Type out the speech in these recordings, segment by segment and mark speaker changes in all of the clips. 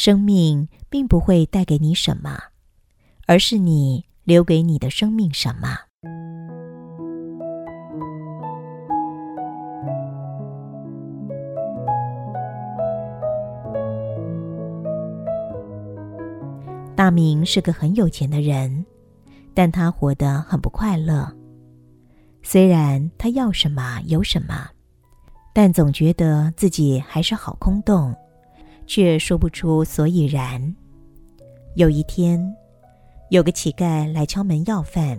Speaker 1: 生命并不会带给你什么，而是你留给你的生命什么。大明是个很有钱的人，但他活得很不快乐。虽然他要什么有什么，但总觉得自己还是好空洞，却说不出所以然。有一天，有个乞丐来敲门要饭，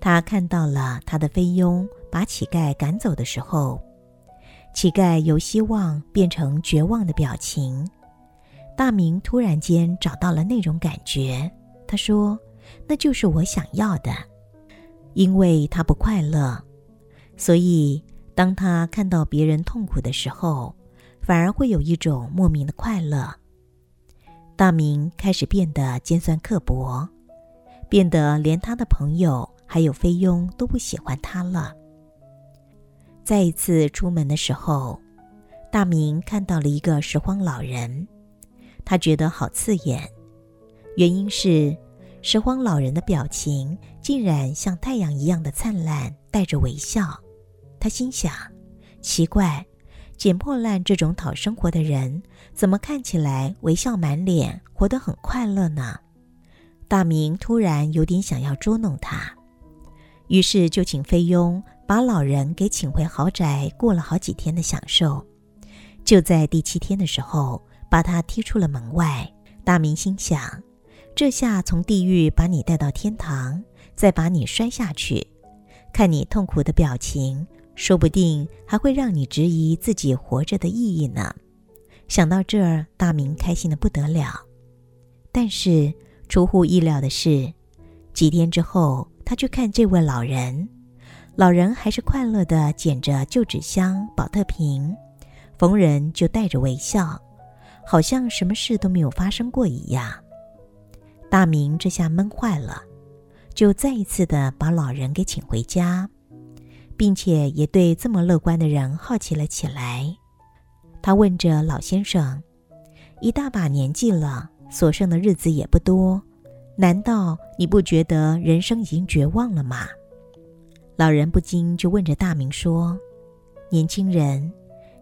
Speaker 1: 他看到了他的菲佣把乞丐赶走的时候，乞丐由希望变成绝望的表情。大明突然间找到了那种感觉，他说：“那就是我想要的。”因为他不快乐，所以当他看到别人痛苦的时候，反而会有一种莫名的快乐。大明开始变得尖酸刻薄，变得连他的朋友还有菲佣都不喜欢他了。再一次出门的时候，大明看到了一个拾荒老人。他觉得好刺眼，原因是拾荒老人的表情竟然像太阳一样的灿烂，带着微笑。他心想：奇怪，捡破烂这种讨生活的人，怎么看起来微笑满脸，活得很快乐呢？大明突然有点想要捉弄他，于是就请菲佣把老人给请回豪宅，过了好几天的享受。就在第七天的时候。把他踢出了门外。大明心想：这下从地狱把你带到天堂，再把你摔下去，看你痛苦的表情，说不定还会让你质疑自己活着的意义呢。想到这儿，大明开心的不得了。但是出乎意料的是，几天之后，他去看这位老人，老人还是快乐的捡着旧纸箱、保特瓶，逢人就带着微笑。好像什么事都没有发生过一样。大明这下闷坏了，就再一次的把老人给请回家，并且也对这么乐观的人好奇了起来。他问着老先生：“一大把年纪了，所剩的日子也不多，难道你不觉得人生已经绝望了吗？”老人不禁就问着大明说：“年轻人，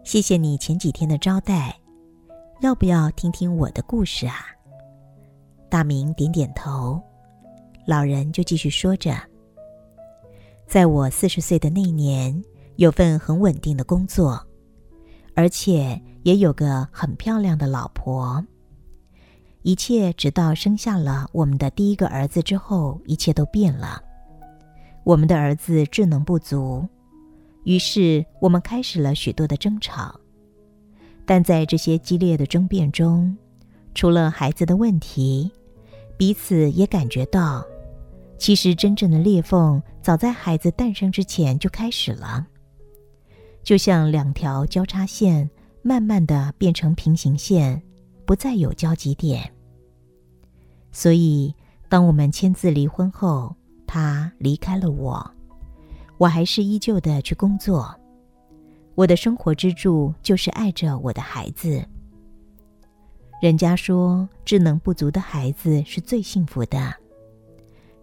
Speaker 1: 谢谢你前几天的招待。”要不要听听我的故事啊？大明点点头，老人就继续说着：“在我四十岁的那年，有份很稳定的工作，而且也有个很漂亮的老婆。一切直到生下了我们的第一个儿子之后，一切都变了。我们的儿子智能不足，于是我们开始了许多的争吵。”但在这些激烈的争辩中，除了孩子的问题，彼此也感觉到，其实真正的裂缝早在孩子诞生之前就开始了，就像两条交叉线慢慢的变成平行线，不再有交集点。所以，当我们签字离婚后，他离开了我，我还是依旧的去工作。我的生活支柱就是爱着我的孩子。人家说，智能不足的孩子是最幸福的，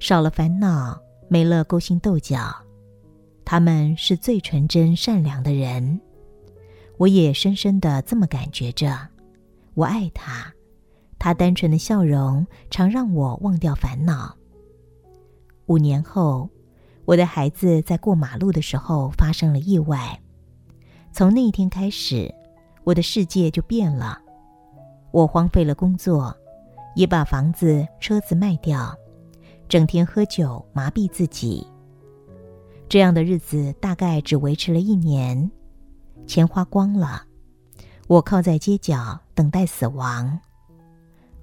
Speaker 1: 少了烦恼，没了勾心斗角，他们是最纯真善良的人。我也深深的这么感觉着。我爱他，他单纯的笑容常让我忘掉烦恼。五年后，我的孩子在过马路的时候发生了意外。从那一天开始，我的世界就变了。我荒废了工作，也把房子、车子卖掉，整天喝酒麻痹自己。这样的日子大概只维持了一年，钱花光了，我靠在街角等待死亡。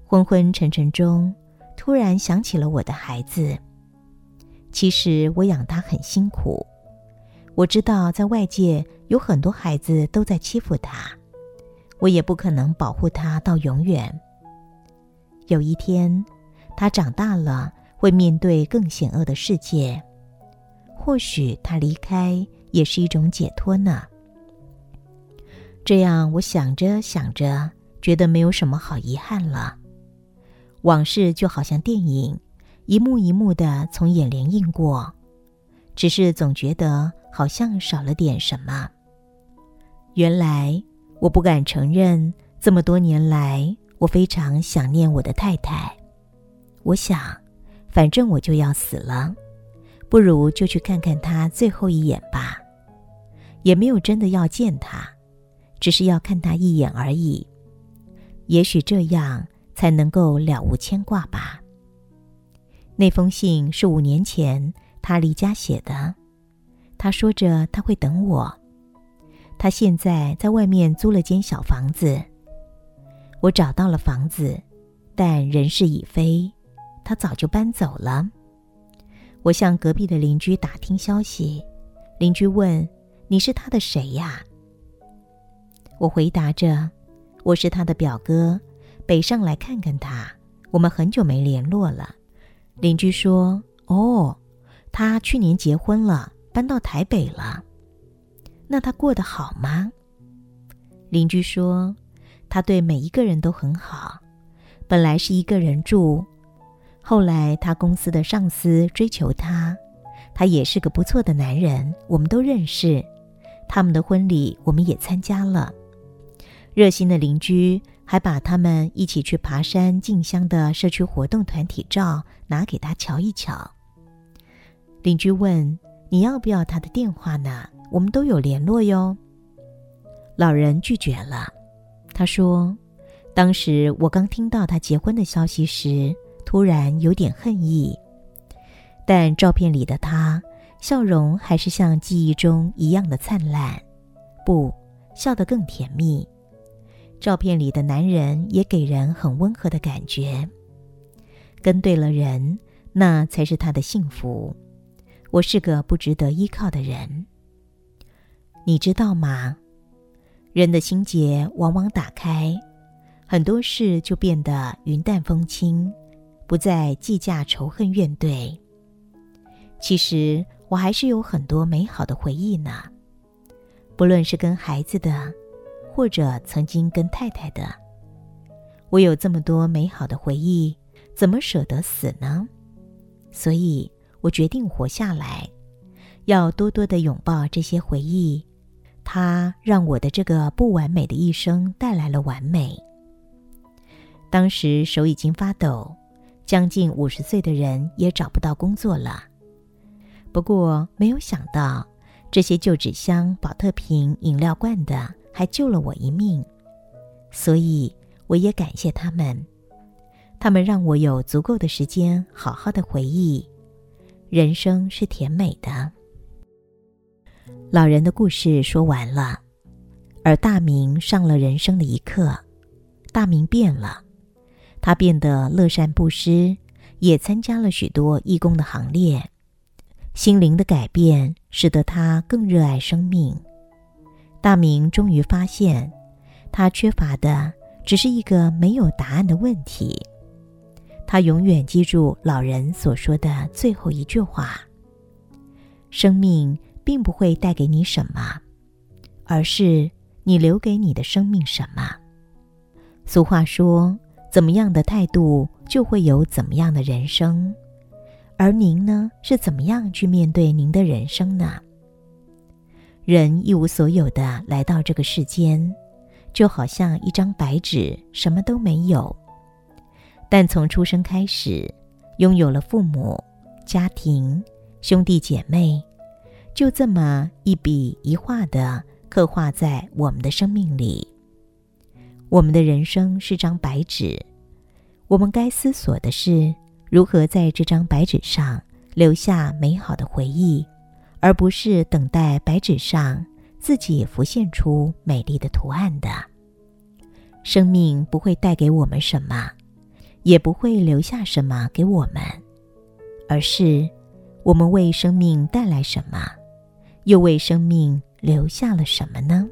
Speaker 1: 昏昏沉沉中，突然想起了我的孩子。其实我养他很辛苦。我知道，在外界有很多孩子都在欺负他，我也不可能保护他到永远。有一天，他长大了，会面对更险恶的世界。或许他离开也是一种解脱呢。这样，我想着想着，觉得没有什么好遗憾了。往事就好像电影，一幕一幕的从眼帘映过，只是总觉得好像少了点什么。原来我不敢承认，这么多年来，我非常想念我的太太。我想，反正我就要死了，不如就去看看他最后一眼吧。也没有真的要见他，只是要看他一眼而已。也许这样。才能够了无牵挂吧。那封信是五年前他离家写的，他说着他会等我。他现在在外面租了间小房子。我找到了房子，但人事已非，他早就搬走了。我向隔壁的邻居打听消息，邻居问：“你是他的谁呀？”我回答着：“我是他的表哥。”北上来看看他，我们很久没联络了。邻居说：“哦，他去年结婚了，搬到台北了。那他过得好吗？”邻居说：“他对每一个人都很好。本来是一个人住，后来他公司的上司追求他，他也是个不错的男人，我们都认识。他们的婚礼我们也参加了。热心的邻居。”还把他们一起去爬山进香的社区活动团体照拿给他瞧一瞧。邻居问：“你要不要他的电话呢？我们都有联络哟。”老人拒绝了。他说：“当时我刚听到他结婚的消息时，突然有点恨意。但照片里的他，笑容还是像记忆中一样的灿烂，不，笑得更甜蜜。”照片里的男人也给人很温和的感觉。跟对了人，那才是他的幸福。我是个不值得依靠的人，你知道吗？人的心结往往打开，很多事就变得云淡风轻，不再计价仇恨怨怼。其实我还是有很多美好的回忆呢，不论是跟孩子的。或者曾经跟太太的，我有这么多美好的回忆，怎么舍得死呢？所以我决定活下来，要多多的拥抱这些回忆。它让我的这个不完美的一生带来了完美。当时手已经发抖，将近五十岁的人也找不到工作了。不过没有想到，这些旧纸箱、保特瓶、饮料罐的。还救了我一命，所以我也感谢他们。他们让我有足够的时间好好的回忆。人生是甜美的。老人的故事说完了，而大明上了人生的一课。大明变了，他变得乐善不施，也参加了许多义工的行列。心灵的改变使得他更热爱生命。大明终于发现，他缺乏的只是一个没有答案的问题。他永远记住老人所说的最后一句话：“生命并不会带给你什么，而是你留给你的生命什么。”俗话说：“怎么样的态度，就会有怎么样的人生。”而您呢，是怎么样去面对您的人生呢？人一无所有的来到这个世间，就好像一张白纸，什么都没有。但从出生开始，拥有了父母、家庭、兄弟姐妹，就这么一笔一画的刻画在我们的生命里。我们的人生是张白纸，我们该思索的是如何在这张白纸上留下美好的回忆。而不是等待白纸上自己浮现出美丽的图案的。生命不会带给我们什么，也不会留下什么给我们，而是我们为生命带来什么，又为生命留下了什么呢？